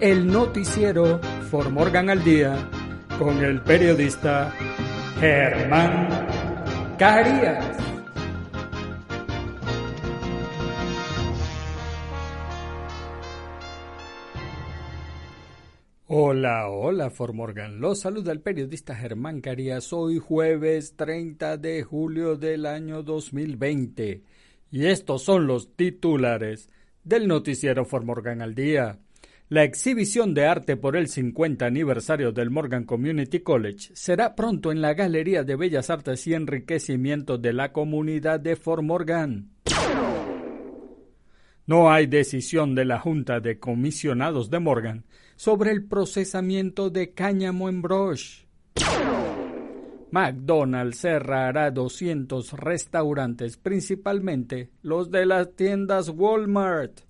el noticiero For Morgan al Día con el periodista Germán Carías. Hola, hola Morgan. Los saluda el periodista Germán Carías. Hoy jueves 30 de julio del año 2020. Y estos son los titulares del noticiero Morgan al Día. La exhibición de arte por el 50 aniversario del Morgan Community College será pronto en la Galería de Bellas Artes y Enriquecimiento de la comunidad de Fort Morgan. No hay decisión de la Junta de Comisionados de Morgan sobre el procesamiento de cáñamo en Brush. McDonald's cerrará 200 restaurantes, principalmente los de las tiendas Walmart.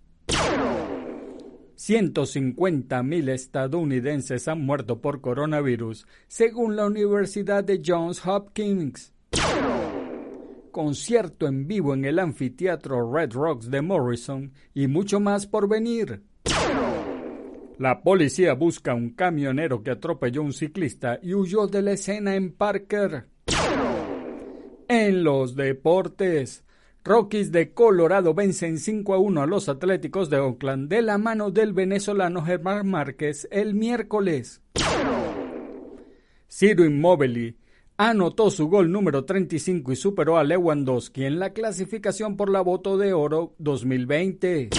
150.000 estadounidenses han muerto por coronavirus, según la Universidad de Johns Hopkins. Concierto en vivo en el anfiteatro Red Rocks de Morrison y mucho más por venir. La policía busca un camionero que atropelló a un ciclista y huyó de la escena en Parker. En los deportes, Rockies de Colorado vencen 5 a 1 a los Atléticos de Oakland de la mano del venezolano Germán Márquez el miércoles. Ciro Immobili anotó su gol número 35 y superó a Lewandowski en la clasificación por la Voto de Oro 2020.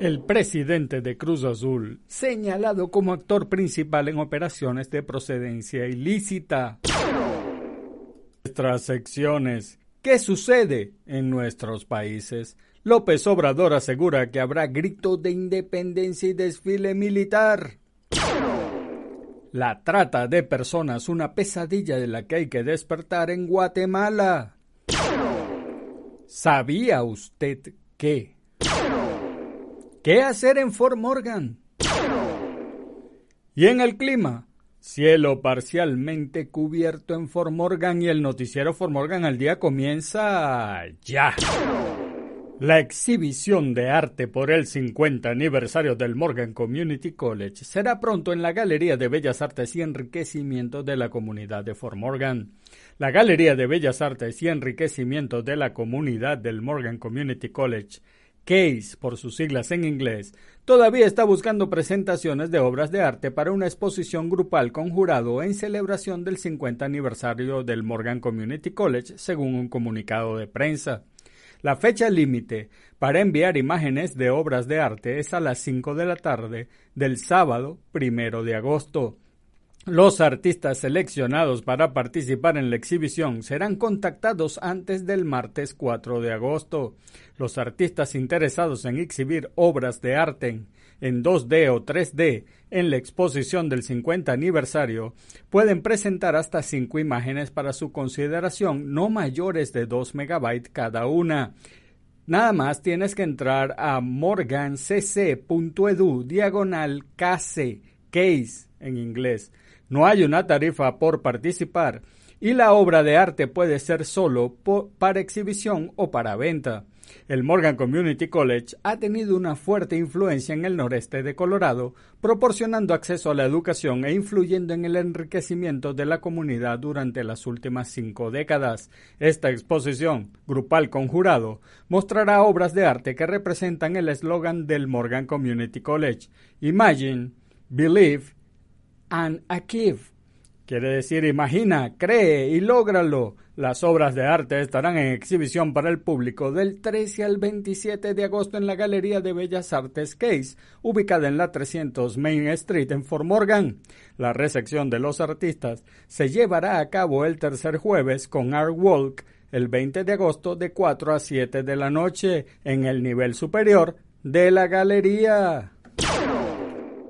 El presidente de Cruz Azul, señalado como actor principal en operaciones de procedencia ilícita. Nuestras secciones ¿Qué sucede en nuestros países? López Obrador asegura que habrá grito de independencia y desfile militar. La trata de personas, una pesadilla de la que hay que despertar en Guatemala. ¿Sabía usted qué? ¿Qué hacer en Fort Morgan? Y en el clima, Cielo parcialmente cubierto en Fort Morgan y el noticiero Fort Morgan al día comienza ya. La exhibición de arte por el 50 aniversario del Morgan Community College será pronto en la Galería de Bellas Artes y Enriquecimiento de la Comunidad de Fort Morgan. La Galería de Bellas Artes y Enriquecimiento de la Comunidad del Morgan Community College Case por sus siglas en inglés, todavía está buscando presentaciones de obras de arte para una exposición grupal con jurado en celebración del 50 aniversario del Morgan Community College, según un comunicado de prensa. La fecha límite para enviar imágenes de obras de arte es a las 5 de la tarde del sábado primero de agosto. Los artistas seleccionados para participar en la exhibición serán contactados antes del martes 4 de agosto. Los artistas interesados en exhibir obras de arte en 2D o 3D en la exposición del 50 aniversario pueden presentar hasta cinco imágenes para su consideración, no mayores de 2 megabytes cada una. Nada más tienes que entrar a morgancc.edu diagonal case, case en inglés. No hay una tarifa por participar y la obra de arte puede ser solo para exhibición o para venta. El Morgan Community College ha tenido una fuerte influencia en el noreste de Colorado, proporcionando acceso a la educación e influyendo en el enriquecimiento de la comunidad durante las últimas cinco décadas. Esta exposición, grupal conjurado, mostrará obras de arte que representan el eslogan del Morgan Community College: Imagine, Believe and Achieve Quiere decir, imagina, cree y lógralo. Las obras de arte estarán en exhibición para el público del 13 al 27 de agosto en la Galería de Bellas Artes Case, ubicada en la 300 Main Street en Fort Morgan. La recepción de los artistas se llevará a cabo el tercer jueves con Art Walk el 20 de agosto de 4 a 7 de la noche en el nivel superior de la galería.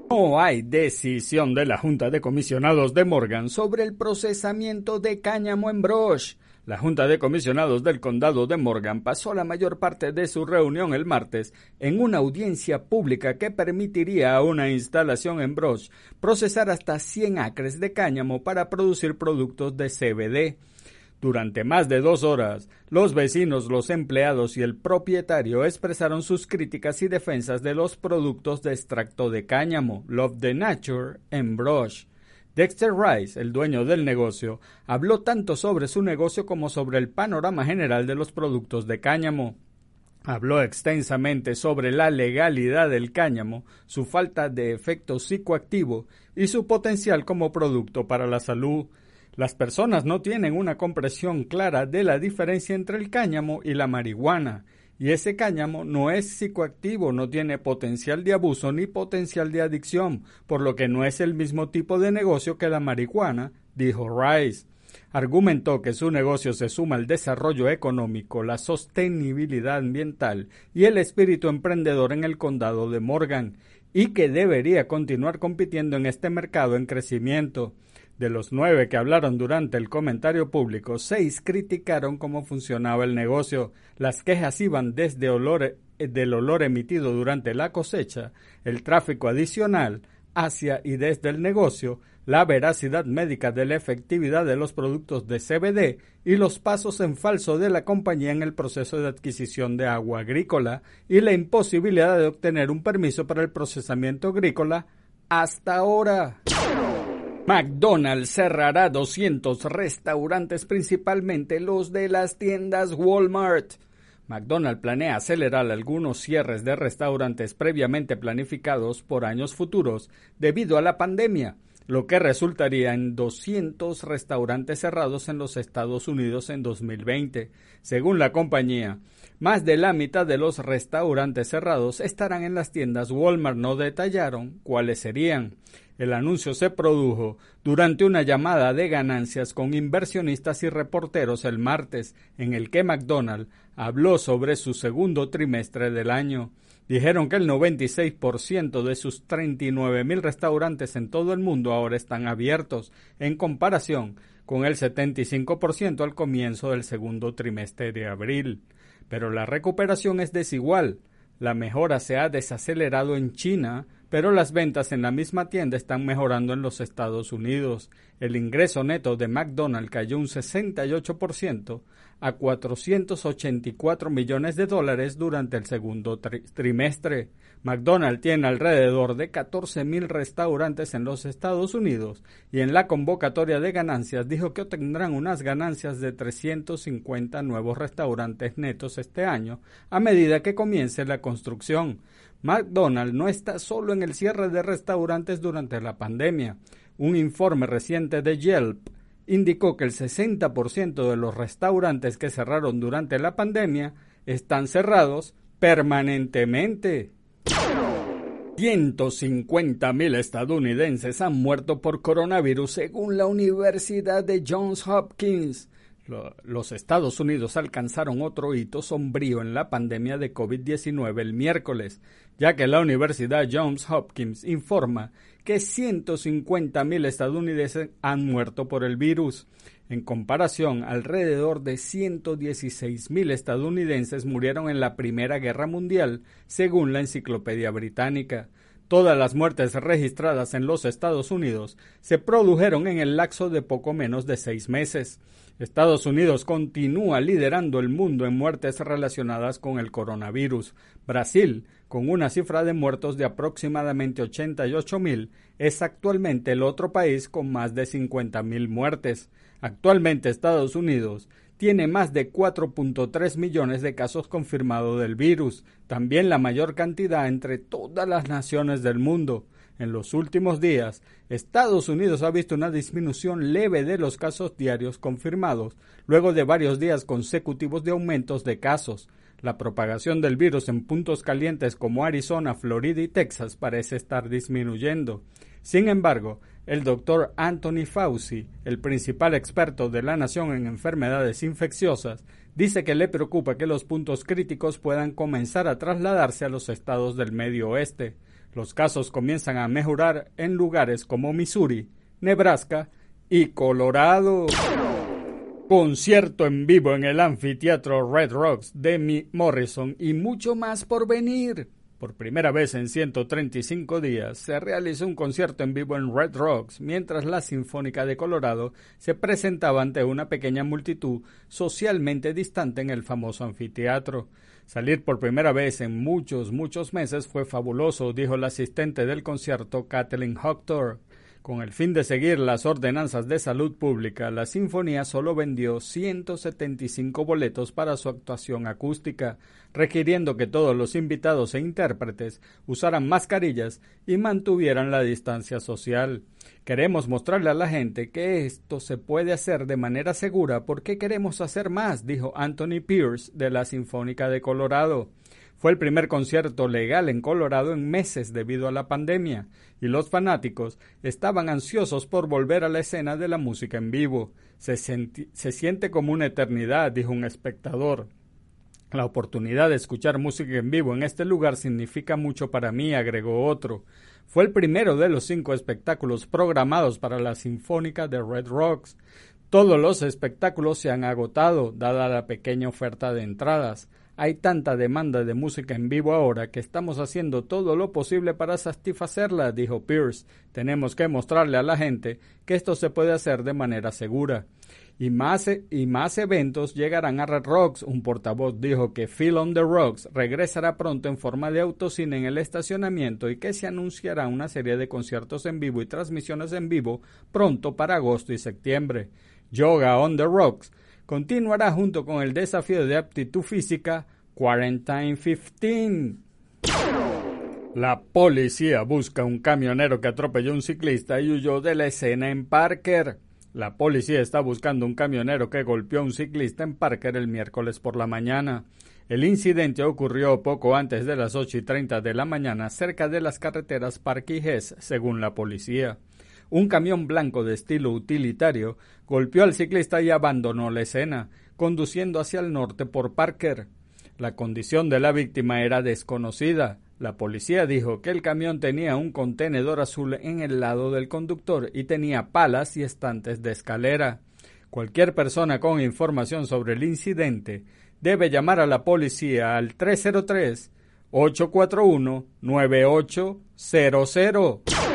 No hay decisión de la Junta de Comisionados de Morgan sobre el procesamiento de cáñamo en Brosh. La Junta de Comisionados del Condado de Morgan pasó la mayor parte de su reunión el martes en una audiencia pública que permitiría a una instalación en Brosh procesar hasta 100 acres de cáñamo para producir productos de CBD. Durante más de dos horas, los vecinos, los empleados y el propietario expresaron sus críticas y defensas de los productos de extracto de cáñamo, Love the Nature, en Brush. Dexter Rice, el dueño del negocio, habló tanto sobre su negocio como sobre el panorama general de los productos de cáñamo. Habló extensamente sobre la legalidad del cáñamo, su falta de efecto psicoactivo y su potencial como producto para la salud. Las personas no tienen una comprensión clara de la diferencia entre el cáñamo y la marihuana, y ese cáñamo no es psicoactivo, no tiene potencial de abuso ni potencial de adicción, por lo que no es el mismo tipo de negocio que la marihuana, dijo Rice. Argumentó que su negocio se suma al desarrollo económico, la sostenibilidad ambiental y el espíritu emprendedor en el condado de Morgan, y que debería continuar compitiendo en este mercado en crecimiento. De los nueve que hablaron durante el comentario público, seis criticaron cómo funcionaba el negocio. Las quejas iban desde olor, del olor emitido durante la cosecha, el tráfico adicional hacia y desde el negocio, la veracidad médica de la efectividad de los productos de CBD y los pasos en falso de la compañía en el proceso de adquisición de agua agrícola y la imposibilidad de obtener un permiso para el procesamiento agrícola hasta ahora. McDonald's cerrará 200 restaurantes, principalmente los de las tiendas Walmart. McDonald's planea acelerar algunos cierres de restaurantes previamente planificados por años futuros debido a la pandemia, lo que resultaría en 200 restaurantes cerrados en los Estados Unidos en 2020. Según la compañía, más de la mitad de los restaurantes cerrados estarán en las tiendas Walmart. No detallaron cuáles serían. El anuncio se produjo durante una llamada de ganancias con inversionistas y reporteros el martes, en el que McDonald habló sobre su segundo trimestre del año. Dijeron que el 96% de sus 39.000 restaurantes en todo el mundo ahora están abiertos, en comparación con el 75% al comienzo del segundo trimestre de abril. Pero la recuperación es desigual. La mejora se ha desacelerado en China, pero las ventas en la misma tienda están mejorando en los Estados Unidos. El ingreso neto de McDonald's cayó un 68% a 484 millones de dólares durante el segundo trimestre. McDonald's tiene alrededor de 14.000 restaurantes en los Estados Unidos y en la convocatoria de ganancias dijo que obtendrán unas ganancias de 350 nuevos restaurantes netos este año a medida que comience la construcción. McDonald's no está solo en el cierre de restaurantes durante la pandemia. Un informe reciente de Yelp indicó que el 60% de los restaurantes que cerraron durante la pandemia están cerrados permanentemente. 150.000 estadounidenses han muerto por coronavirus según la Universidad de Johns Hopkins. Los Estados Unidos alcanzaron otro hito sombrío en la pandemia de COVID-19 el miércoles, ya que la Universidad Johns Hopkins informa que 150.000 estadounidenses han muerto por el virus. En comparación, alrededor de 116.000 estadounidenses murieron en la Primera Guerra Mundial, según la Enciclopedia Británica. Todas las muertes registradas en los Estados Unidos se produjeron en el lapso de poco menos de seis meses. Estados Unidos continúa liderando el mundo en muertes relacionadas con el coronavirus. Brasil, con una cifra de muertos de aproximadamente 88 mil, es actualmente el otro país con más de 50 mil muertes. Actualmente Estados Unidos tiene más de 4.3 millones de casos confirmados del virus, también la mayor cantidad entre todas las naciones del mundo. En los últimos días, Estados Unidos ha visto una disminución leve de los casos diarios confirmados, luego de varios días consecutivos de aumentos de casos. La propagación del virus en puntos calientes como Arizona, Florida y Texas parece estar disminuyendo. Sin embargo, el doctor Anthony Fauci, el principal experto de la nación en enfermedades infecciosas, dice que le preocupa que los puntos críticos puedan comenzar a trasladarse a los estados del medio oeste. Los casos comienzan a mejorar en lugares como Missouri, Nebraska y Colorado. Concierto en vivo en el anfiteatro Red Rocks de Morrison y mucho más por venir. Por primera vez en 135 días se realizó un concierto en vivo en Red Rocks mientras la Sinfónica de Colorado se presentaba ante una pequeña multitud socialmente distante en el famoso anfiteatro. Salir por primera vez en muchos, muchos meses fue fabuloso, dijo la asistente del concierto Kathleen Hoctor. Con el fin de seguir las ordenanzas de salud pública, la Sinfonía solo vendió 175 boletos para su actuación acústica, requiriendo que todos los invitados e intérpretes usaran mascarillas y mantuvieran la distancia social. Queremos mostrarle a la gente que esto se puede hacer de manera segura porque queremos hacer más, dijo Anthony Pierce de la Sinfónica de Colorado. Fue el primer concierto legal en Colorado en meses debido a la pandemia, y los fanáticos estaban ansiosos por volver a la escena de la música en vivo. Se, se siente como una eternidad, dijo un espectador. La oportunidad de escuchar música en vivo en este lugar significa mucho para mí, agregó otro. Fue el primero de los cinco espectáculos programados para la Sinfónica de Red Rocks. Todos los espectáculos se han agotado, dada la pequeña oferta de entradas. Hay tanta demanda de música en vivo ahora que estamos haciendo todo lo posible para satisfacerla, dijo Pierce. Tenemos que mostrarle a la gente que esto se puede hacer de manera segura. Y más, e, y más eventos llegarán a Red Rocks. Un portavoz dijo que Phil on the Rocks regresará pronto en forma de autocine en el estacionamiento y que se anunciará una serie de conciertos en vivo y transmisiones en vivo pronto para agosto y septiembre. Yoga on the Rocks continuará junto con el desafío de aptitud física Quarantine 15. La policía busca un camionero que atropelló a un ciclista y huyó de la escena en Parker. La policía está buscando un camionero que golpeó a un ciclista en Parker el miércoles por la mañana. El incidente ocurrió poco antes de las ocho y treinta de la mañana cerca de las carreteras Park y Hess, según la policía un camión blanco de estilo utilitario golpeó al ciclista y abandonó la escena, conduciendo hacia el norte por Parker. La condición de la víctima era desconocida. La policía dijo que el camión tenía un contenedor azul en el lado del conductor y tenía palas y estantes de escalera. Cualquier persona con información sobre el incidente debe llamar a la policía al 303 841 9800.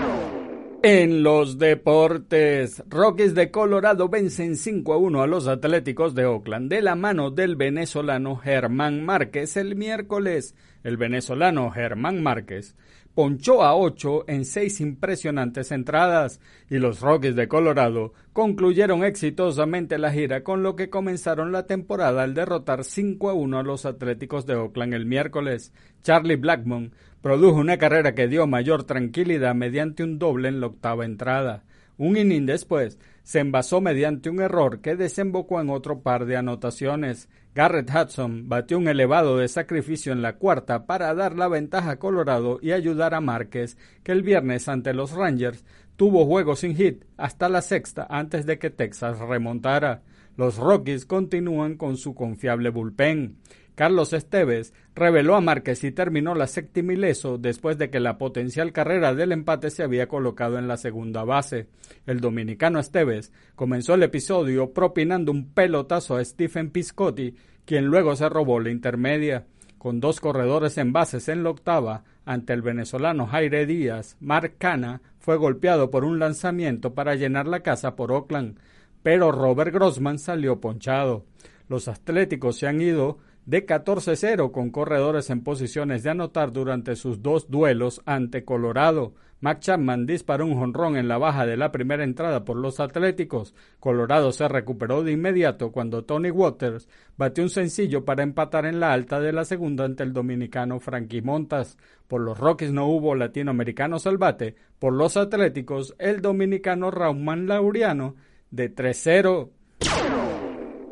En los deportes, Rockies de Colorado vencen 5 a 1 a los Atléticos de Oakland de la mano del venezolano Germán Márquez el miércoles. El venezolano Germán Márquez ponchó a 8 en 6 impresionantes entradas y los Rockies de Colorado concluyeron exitosamente la gira con lo que comenzaron la temporada al derrotar 5 a 1 a los Atléticos de Oakland el miércoles. Charlie Blackmon Produjo una carrera que dio mayor tranquilidad mediante un doble en la octava entrada. Un inning después, se envasó mediante un error que desembocó en otro par de anotaciones. Garrett Hudson batió un elevado de sacrificio en la cuarta para dar la ventaja a Colorado y ayudar a Márquez, que el viernes ante los Rangers tuvo juego sin hit hasta la sexta antes de que Texas remontara. Los Rockies continúan con su confiable bullpen. Carlos Esteves reveló a Márquez y terminó la séptima ileso después de que la potencial carrera del empate se había colocado en la segunda base. El dominicano Esteves comenzó el episodio propinando un pelotazo a Stephen Piscotti, quien luego se robó la intermedia. Con dos corredores en bases en la octava, ante el venezolano Jaire Díaz, Mark Cana fue golpeado por un lanzamiento para llenar la casa por Oakland, pero Robert Grossman salió ponchado. Los atléticos se han ido de 14-0 con corredores en posiciones de anotar durante sus dos duelos ante Colorado. Mac Chapman disparó un jonrón en la baja de la primera entrada por los Atléticos. Colorado se recuperó de inmediato cuando Tony Waters batió un sencillo para empatar en la alta de la segunda ante el dominicano Frankie Montas. Por los Rockies no hubo latinoamericanos al bate. Por los Atléticos, el dominicano Rauman Laureano de 3-0.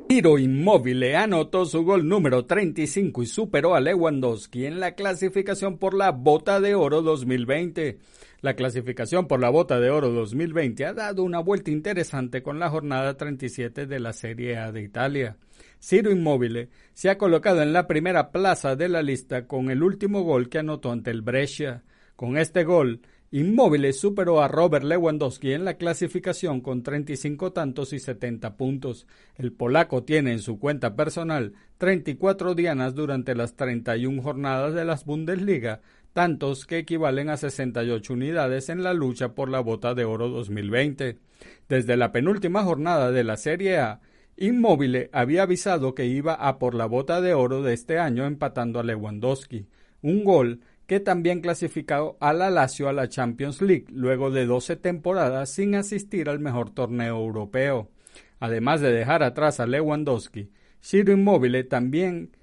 Tiro Inmóvil anotó su gol número 35 y superó a Lewandowski en la clasificación por la Bota de Oro 2020. La clasificación por la Bota de Oro 2020 ha dado una vuelta interesante con la jornada 37 de la Serie A de Italia. Ciro Immobile se ha colocado en la primera plaza de la lista con el último gol que anotó ante el Brescia. Con este gol, Inmóviles superó a Robert Lewandowski en la clasificación con 35 tantos y 70 puntos. El polaco tiene en su cuenta personal 34 dianas durante las 31 jornadas de las Bundesliga, tantos que equivalen a 68 unidades en la lucha por la bota de oro 2020. Desde la penúltima jornada de la Serie A, Inmóvil había avisado que iba a por la bota de oro de este año empatando a Lewandowski. Un gol que también clasificó a la Lazio a la Champions League luego de 12 temporadas sin asistir al mejor torneo europeo. Además de dejar atrás a Lewandowski, Ciro Immobile también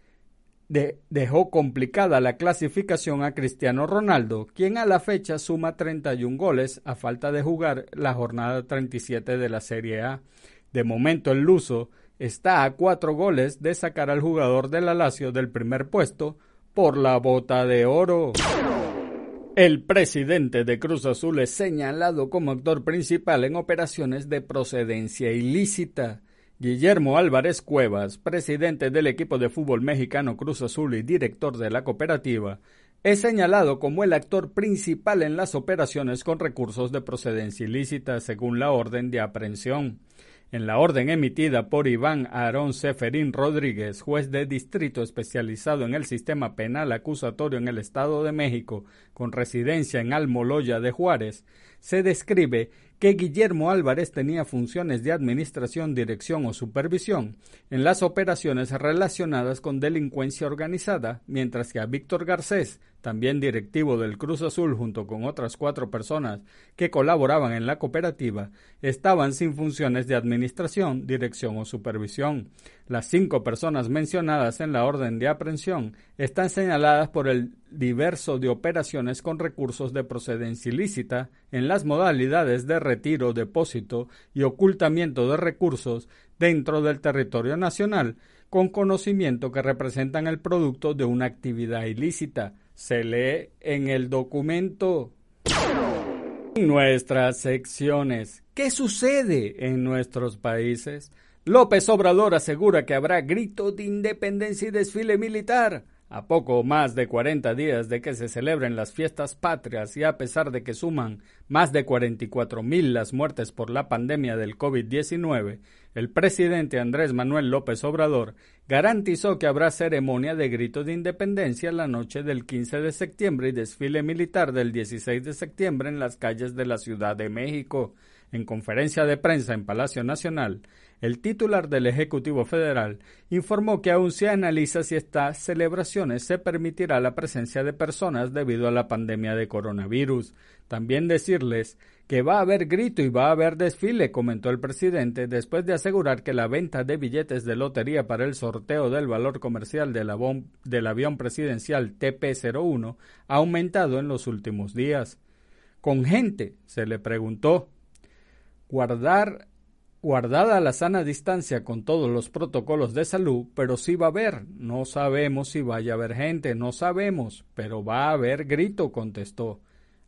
dejó complicada la clasificación a Cristiano Ronaldo, quien a la fecha suma 31 goles a falta de jugar la jornada 37 de la Serie A. De momento el luso está a cuatro goles de sacar al jugador de la Lazio del primer puesto, por la bota de oro. El presidente de Cruz Azul es señalado como actor principal en operaciones de procedencia ilícita. Guillermo Álvarez Cuevas, presidente del equipo de fútbol mexicano Cruz Azul y director de la cooperativa, es señalado como el actor principal en las operaciones con recursos de procedencia ilícita según la orden de aprehensión. En la orden emitida por Iván Aarón Seferín Rodríguez, juez de distrito especializado en el sistema penal acusatorio en el Estado de México, con residencia en Almoloya de Juárez, se describe que Guillermo Álvarez tenía funciones de administración, dirección o supervisión en las operaciones relacionadas con delincuencia organizada, mientras que a Víctor Garcés, también directivo del Cruz Azul junto con otras cuatro personas que colaboraban en la cooperativa, estaban sin funciones de administración, dirección o supervisión. Las cinco personas mencionadas en la orden de aprehensión están señaladas por el diverso de operaciones con recursos de procedencia ilícita en las modalidades de retiro, depósito y ocultamiento de recursos dentro del territorio nacional, con conocimiento que representan el producto de una actividad ilícita. Se lee en el documento. Nuestras secciones. ¿Qué sucede en nuestros países? López Obrador asegura que habrá grito de independencia y desfile militar. A poco más de 40 días de que se celebren las fiestas patrias y a pesar de que suman más de 44 mil las muertes por la pandemia del COVID-19, el presidente Andrés Manuel López Obrador garantizó que habrá ceremonia de grito de independencia la noche del 15 de septiembre y desfile militar del 16 de septiembre en las calles de la Ciudad de México. En conferencia de prensa en Palacio Nacional, el titular del Ejecutivo Federal informó que aún se analiza si estas celebraciones se permitirá la presencia de personas debido a la pandemia de coronavirus. También decirles que va a haber grito y va a haber desfile, comentó el presidente, después de asegurar que la venta de billetes de lotería para el sorteo del valor comercial del, del avión presidencial TP-01 ha aumentado en los últimos días. Con gente, se le preguntó, guardar guardada la sana distancia con todos los protocolos de salud, pero sí va a haber. No sabemos si vaya a haber gente, no sabemos, pero va a haber grito, contestó.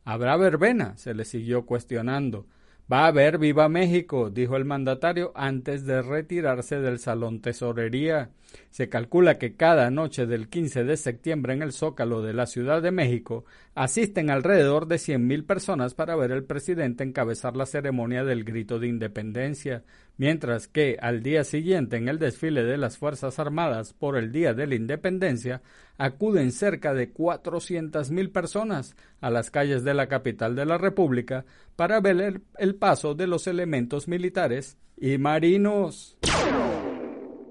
¿Habrá verbena? se le siguió cuestionando. Va a haber Viva México, dijo el mandatario antes de retirarse del Salón Tesorería. Se calcula que cada noche del 15 de septiembre en el Zócalo de la Ciudad de México asisten alrededor de 100.000 personas para ver al presidente encabezar la ceremonia del grito de independencia, mientras que al día siguiente en el desfile de las Fuerzas Armadas por el Día de la Independencia acuden cerca de 400.000 personas a las calles de la capital de la República para ver el paso de los elementos militares y marinos.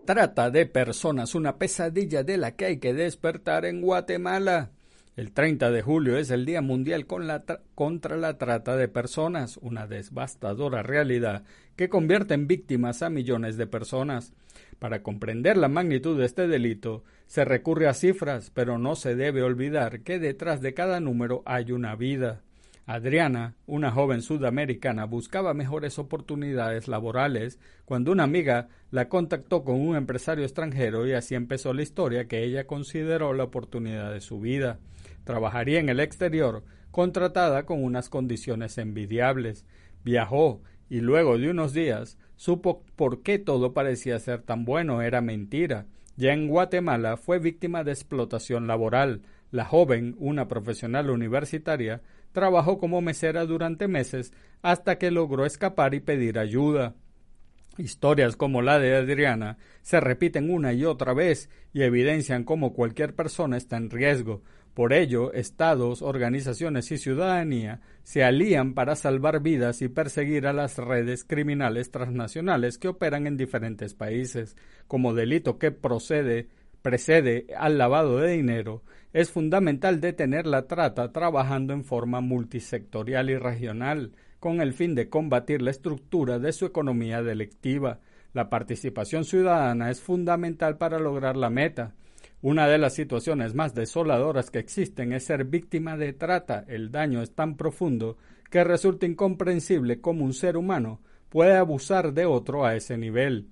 Trata de personas, una pesadilla de la que hay que despertar en Guatemala. El 30 de julio es el Día Mundial contra la Trata de Personas, una devastadora realidad que convierte en víctimas a millones de personas. Para comprender la magnitud de este delito, se recurre a cifras, pero no se debe olvidar que detrás de cada número hay una vida. Adriana, una joven sudamericana, buscaba mejores oportunidades laborales cuando una amiga la contactó con un empresario extranjero y así empezó la historia que ella consideró la oportunidad de su vida. Trabajaría en el exterior, contratada con unas condiciones envidiables. Viajó y luego de unos días supo por qué todo parecía ser tan bueno era mentira. Ya en Guatemala fue víctima de explotación laboral. La joven, una profesional universitaria, Trabajó como mesera durante meses hasta que logró escapar y pedir ayuda. Historias como la de Adriana se repiten una y otra vez y evidencian cómo cualquier persona está en riesgo. Por ello, estados, organizaciones y ciudadanía se alían para salvar vidas y perseguir a las redes criminales transnacionales que operan en diferentes países. Como delito que procede precede al lavado de dinero, es fundamental detener la trata trabajando en forma multisectorial y regional, con el fin de combatir la estructura de su economía delictiva. La participación ciudadana es fundamental para lograr la meta. Una de las situaciones más desoladoras que existen es ser víctima de trata. El daño es tan profundo que resulta incomprensible cómo un ser humano puede abusar de otro a ese nivel.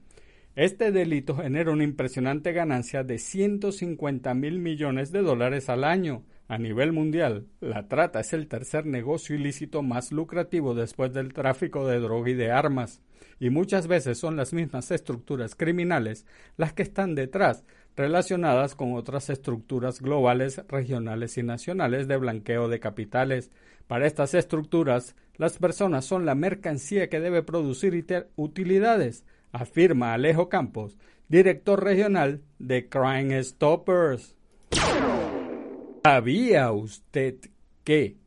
Este delito genera una impresionante ganancia de 150 mil millones de dólares al año. A nivel mundial, la trata es el tercer negocio ilícito más lucrativo después del tráfico de droga y de armas, y muchas veces son las mismas estructuras criminales las que están detrás, relacionadas con otras estructuras globales, regionales y nacionales de blanqueo de capitales. Para estas estructuras, las personas son la mercancía que debe producir utilidades, afirma Alejo Campos, director regional de Crime Stoppers. ¿Sabía usted que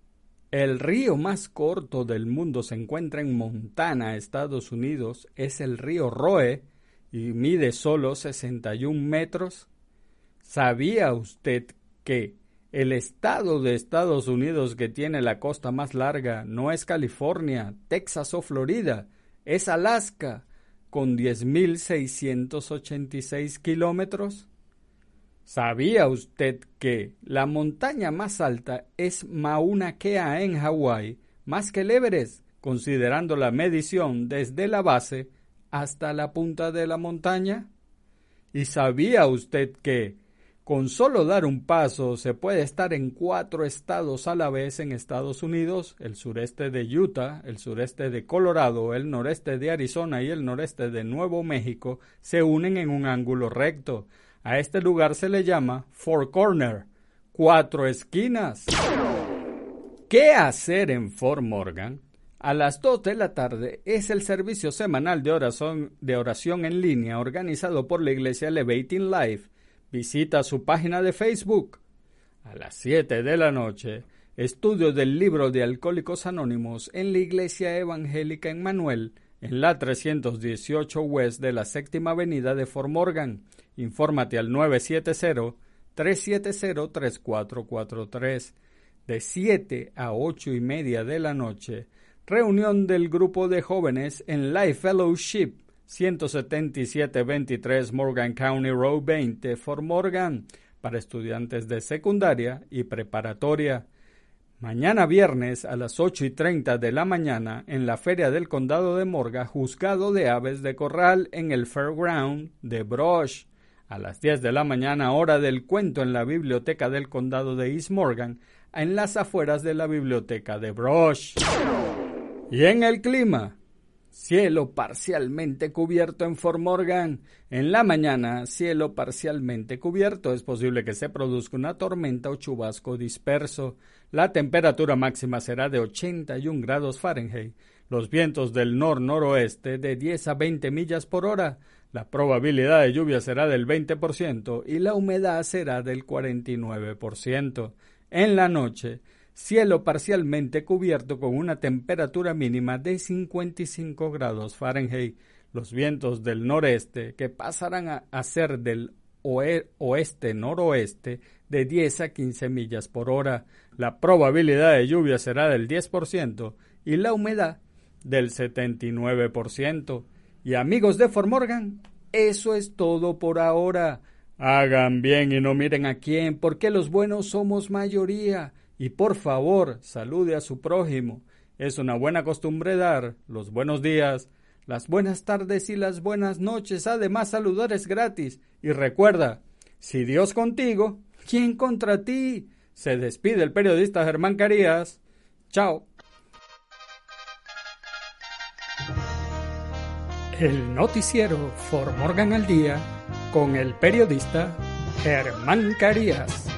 el río más corto del mundo se encuentra en Montana, Estados Unidos? Es el río Roe y mide solo 61 metros. ¿Sabía usted que el estado de Estados Unidos que tiene la costa más larga no es California, Texas o Florida, es Alaska, con 10.686 kilómetros? ¿Sabía usted que la montaña más alta es Mauna Kea en Hawái, más que el Everest, considerando la medición desde la base hasta la punta de la montaña? ¿Y sabía usted que con solo dar un paso se puede estar en cuatro estados a la vez en Estados Unidos, el sureste de Utah, el sureste de Colorado, el noreste de Arizona y el noreste de Nuevo México se unen en un ángulo recto. A este lugar se le llama Four Corner, cuatro esquinas. ¿Qué hacer en Fort Morgan? A las 2 de la tarde es el servicio semanal de oración, de oración en línea organizado por la iglesia Elevating Life Visita su página de Facebook. A las 7 de la noche, estudio del libro de Alcohólicos Anónimos en la Iglesia Evangélica en Manuel, en la 318 West de la Séptima Avenida de Fort Morgan. Infórmate al 970-370-3443. De 7 a 8 y media de la noche, reunión del grupo de jóvenes en Life Fellowship 177-23 Morgan County Road 20, Fort Morgan, para estudiantes de secundaria y preparatoria. Mañana viernes a las 8 y 30 de la mañana en la Feria del Condado de Morga, juzgado de aves de corral en el Fairground de Brosh. A las 10 de la mañana, hora del cuento en la Biblioteca del Condado de East Morgan, en las afueras de la Biblioteca de Brosh. Y en el clima, cielo parcialmente cubierto en Fort Morgan. En la mañana, cielo parcialmente cubierto. Es posible que se produzca una tormenta o chubasco disperso. La temperatura máxima será de 81 grados Fahrenheit. Los vientos del nor-noroeste de 10 a 20 millas por hora. La probabilidad de lluvia será del 20% y la humedad será del 49%. En la noche, cielo parcialmente cubierto con una temperatura mínima de 55 grados Fahrenheit. Los vientos del noreste, que pasarán a, ser del oeste-noroeste, de 10 a 15 millas por hora. La probabilidad de lluvia será del 10% y la humedad del 79%. Y amigos de Fort Morgan, eso es todo por ahora. Hagan bien y no miren a quién, porque los buenos somos mayoría. Y por favor, salude a su prójimo. Es una buena costumbre dar los buenos días, las buenas tardes y las buenas noches. Además, saludar es gratis. Y recuerda, si Dios contigo, ¿quién contra ti? Se despide el periodista Germán Carías. Chao. El noticiero For Morgan al Día con el periodista Germán Carías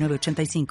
85